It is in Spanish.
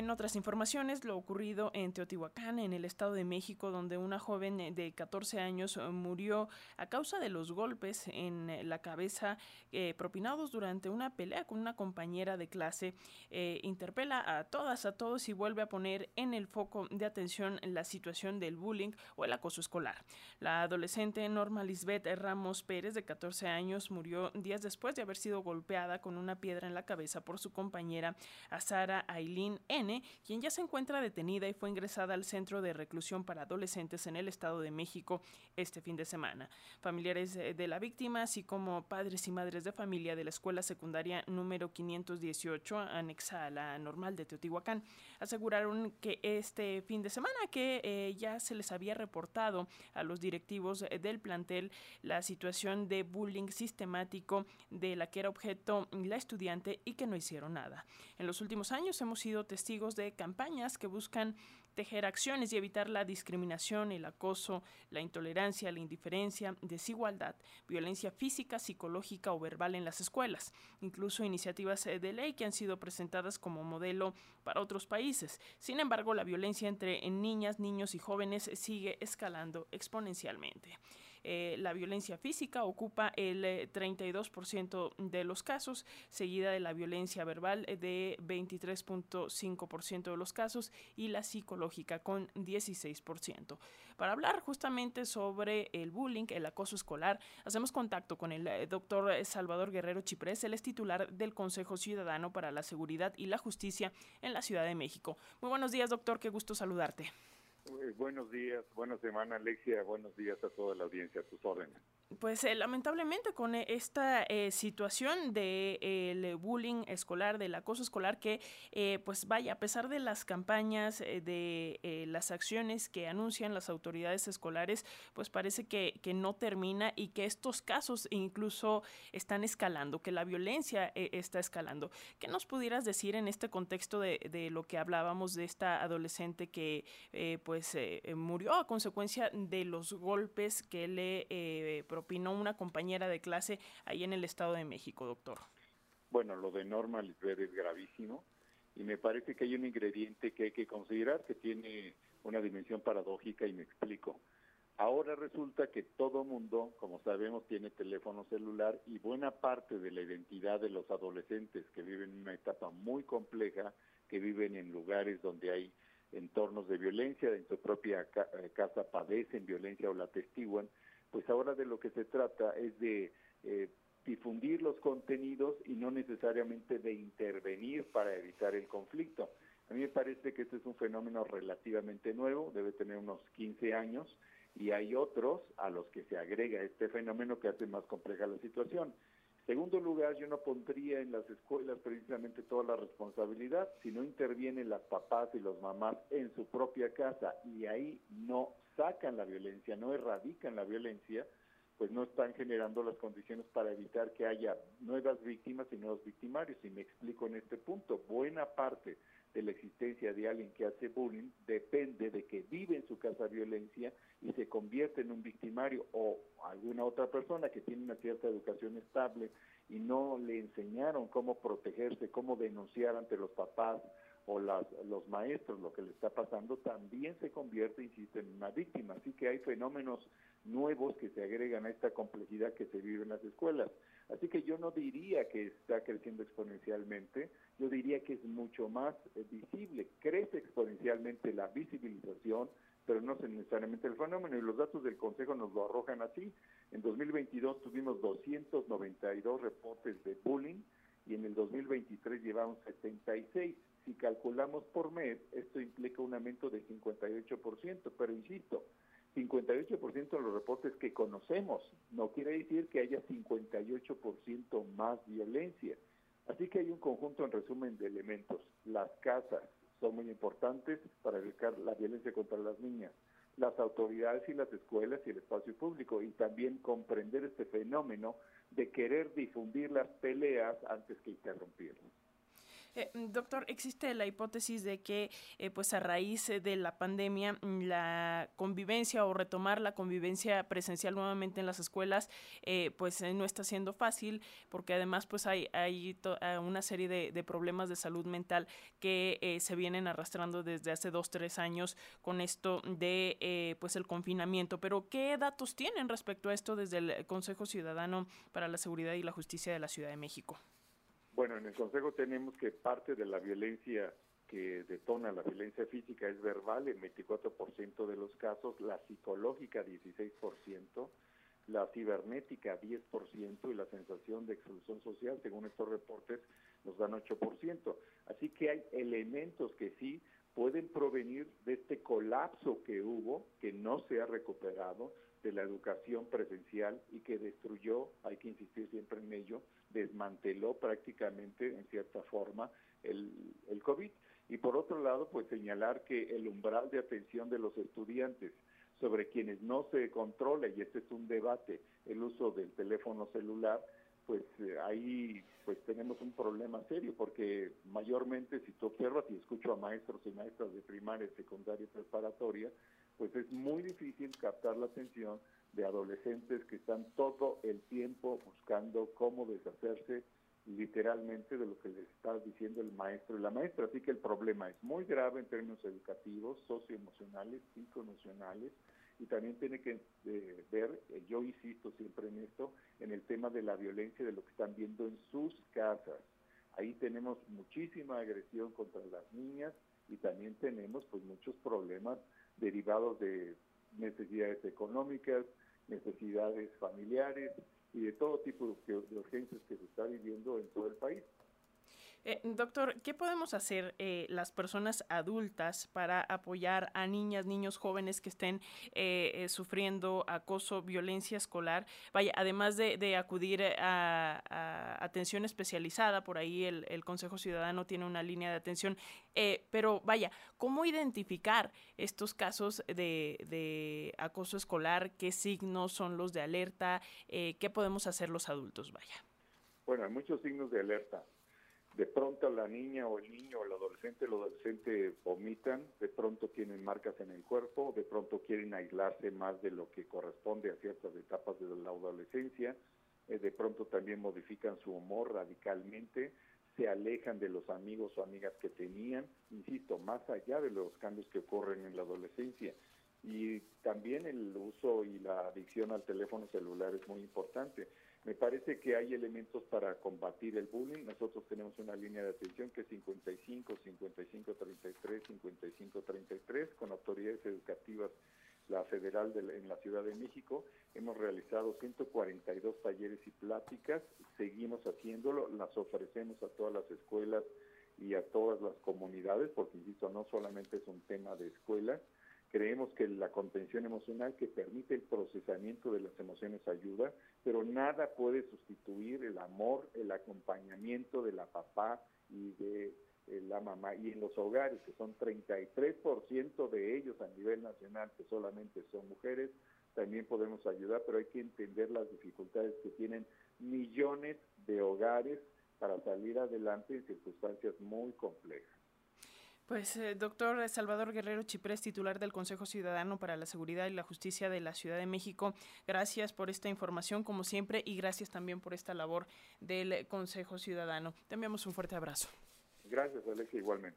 En otras informaciones, lo ocurrido en Teotihuacán, en el Estado de México, donde una joven de 14 años murió a causa de los golpes en la cabeza eh, propinados durante una pelea con una compañera de clase, eh, interpela a todas, a todos y vuelve a poner en el foco de atención la situación del bullying o el acoso escolar. La adolescente Norma Lisbeth Ramos Pérez, de 14 años, murió días después de haber sido golpeada con una piedra en la cabeza por su compañera Azara Aileen quien ya se encuentra detenida y fue ingresada al Centro de Reclusión para Adolescentes en el Estado de México este fin de semana. Familiares de la víctima, así como padres y madres de familia de la escuela secundaria número 518, anexa a la normal de Teotihuacán, aseguraron que este fin de semana que eh, ya se les había reportado a los directivos del plantel la situación de bullying sistemático de la que era objeto la estudiante y que no hicieron nada. En los últimos años hemos sido testigos de campañas que buscan tejer acciones y evitar la discriminación, el acoso, la intolerancia, la indiferencia, desigualdad, violencia física, psicológica o verbal en las escuelas, incluso iniciativas eh, de ley que han sido presentadas como modelo para otros países. Sin embargo, la violencia entre niñas, niños y jóvenes sigue escalando exponencialmente. Eh, la violencia física ocupa el 32% eh, de los casos, seguida de la violencia verbal de 23.5% de los casos y la psicológica con 16%. Para hablar justamente sobre el bullying, el acoso escolar, hacemos contacto con el eh, doctor Salvador Guerrero Chiprés, él es titular del Consejo Ciudadano para la Seguridad y la Justicia en la Ciudad de México. Muy buenos días, doctor, qué gusto saludarte. Eh, buenos días, buena semana Alexia, buenos días a toda la audiencia, a tus órdenes. Pues eh, lamentablemente con eh, esta situación de el bullying escolar, del acoso escolar, que pues vaya, a pesar de las campañas, de las acciones que anuncian las autoridades escolares, pues parece que, que, no termina y que estos casos incluso están escalando, que la violencia está escalando. ¿Qué nos pudieras decir en este contexto de, de lo que hablábamos de esta adolescente que pues eh, murió a consecuencia de los golpes que le eh, propinó una compañera de clase ahí en el Estado de México, doctor. Bueno, lo de Norma Lisbeth es gravísimo y me parece que hay un ingrediente que hay que considerar que tiene una dimensión paradójica y me explico. Ahora resulta que todo mundo, como sabemos, tiene teléfono celular y buena parte de la identidad de los adolescentes que viven en una etapa muy compleja, que viven en lugares donde hay entornos de violencia, en su propia eh, casa padecen violencia o la atestiguan, pues ahora de lo que se trata es de eh, difundir los contenidos y no necesariamente de intervenir para evitar el conflicto. A mí me parece que este es un fenómeno relativamente nuevo, debe tener unos 15 años, y hay otros a los que se agrega este fenómeno que hace más compleja la situación. Segundo lugar, yo no pondría en las escuelas precisamente toda la responsabilidad, si no intervienen las papás y los mamás en su propia casa y ahí no sacan la violencia, no erradican la violencia, pues no están generando las condiciones para evitar que haya nuevas víctimas y nuevos victimarios. Y me explico en este punto, buena parte de la existencia de alguien que hace bullying depende de que vive casa violencia y se convierte en un victimario o alguna otra persona que tiene una cierta educación estable y no le enseñaron cómo protegerse, cómo denunciar ante los papás o las, los maestros lo que le está pasando, también se convierte, insisto, en una víctima. Así que hay fenómenos nuevos que se agregan a esta complejidad que se vive en las escuelas. Así que yo no diría que está creciendo exponencialmente, yo diría que es mucho más eh, visible, crece exponencialmente la visibilización, pero no necesariamente el fenómeno, y los datos del Consejo nos lo arrojan así. En 2022 tuvimos 292 reportes de bullying y en el 2023 llevamos 76. Si calculamos por mes, esto implica un aumento de 58%, pero insisto, 58% de los reportes que conocemos. No quiere decir que haya 58% más violencia. Así que hay un conjunto, en resumen, de elementos. Las casas son muy importantes para evitar la violencia contra las niñas. Las autoridades y las escuelas y el espacio público. Y también comprender este fenómeno de querer difundir las peleas antes que interrumpirlas. Eh, doctor, existe la hipótesis de que, eh, pues a raíz eh, de la pandemia, mm, la convivencia o retomar la convivencia presencial nuevamente en las escuelas, pues no está siendo fácil, porque además, pues hay, hay una serie de, problemas de salud mental que se vienen arrastrando desde hace dos, tres años con esto de, pues el confinamiento. Pero, ¿qué datos tienen respecto a esto desde el Consejo Ciudadano para la Seguridad y la Justicia de la Ciudad de México? Bueno, en el Consejo tenemos que parte de la violencia que detona la violencia física es verbal en 24% de los casos, la psicológica 16%, la cibernética 10% y la sensación de exclusión social, según estos reportes, nos dan 8%. Así que hay elementos que sí pueden provenir de este colapso que hubo, que no se ha recuperado, de la educación presencial y que destruyó, hay que insistir siempre en ello, desmanteló prácticamente en cierta forma el, el COVID. Y por otro lado, pues señalar que el umbral de atención de los estudiantes sobre quienes no se controla, y este es un debate, el uso del teléfono celular, pues eh, ahí pues tenemos un problema serio porque mayormente si tú observas y escucho a maestros y maestras de primaria, secundaria y preparatoria, pues es muy difícil captar la atención de adolescentes que están todo el tiempo buscando cómo deshacerse literalmente de lo que les está diciendo el maestro y la maestra. Así que el problema es muy grave en términos educativos, socioemocionales, psicoemocionales, y también tiene que eh, ver, eh, yo insisto siempre en esto, en el tema de la violencia de lo que están viendo en sus casas. Ahí tenemos muchísima agresión contra las niñas y también tenemos pues muchos problemas derivados de necesidades económicas, necesidades familiares y de todo tipo de urgencias que se está viviendo en todo el país. Eh, doctor, ¿qué podemos hacer eh, las personas adultas para apoyar a niñas, niños jóvenes que estén eh, sufriendo acoso, violencia escolar? Vaya, además de, acudir a, atención especializada, por ahí el, Consejo Ciudadano tiene una línea de atención, pero vaya, ¿cómo identificar estos casos de, de, acoso escolar? ¿Qué signos son los de alerta? ¿Qué podemos hacer los adultos? Vaya. Bueno, hay muchos signos de alerta de pronto la niña o el niño o el adolescente, el adolescente vomitan, de pronto tienen marcas en el cuerpo, de pronto quieren aislarse más de lo que corresponde a ciertas etapas de la adolescencia, eh, de pronto también modifican su humor radicalmente, se alejan de los amigos o amigas que tenían, insisto, más allá de los cambios que ocurren en la adolescencia. Y también el uso y la adicción al teléfono celular es muy importante. Me parece que hay elementos para combatir el bullying. Nosotros tenemos una línea de atención que es 55 55 33 55 33 con autoridades educativas la federal en la Ciudad de México. Hemos realizado 142 talleres y pláticas, seguimos haciéndolo, las ofrecemos a todas las escuelas y a todas las comunidades, porque insisto, no solamente es un tema de escuelas, Creemos que la contención emocional que permite el procesamiento de las emociones ayuda, pero nada puede sustituir el amor, el acompañamiento de la papá y de eh, la mamá. Y en los hogares, que son 33% de ellos a nivel nacional, que solamente son mujeres, también podemos ayudar, pero hay que entender las dificultades que tienen millones de hogares para salir adelante en circunstancias muy complejas. Pues, eh, doctor Salvador Guerrero Chiprés, titular del Consejo Ciudadano para la Seguridad y la Justicia de la Ciudad de México, gracias por esta información, como siempre, y gracias también por esta labor del Consejo Ciudadano. Te enviamos un fuerte abrazo. Gracias, Alexia, igualmente.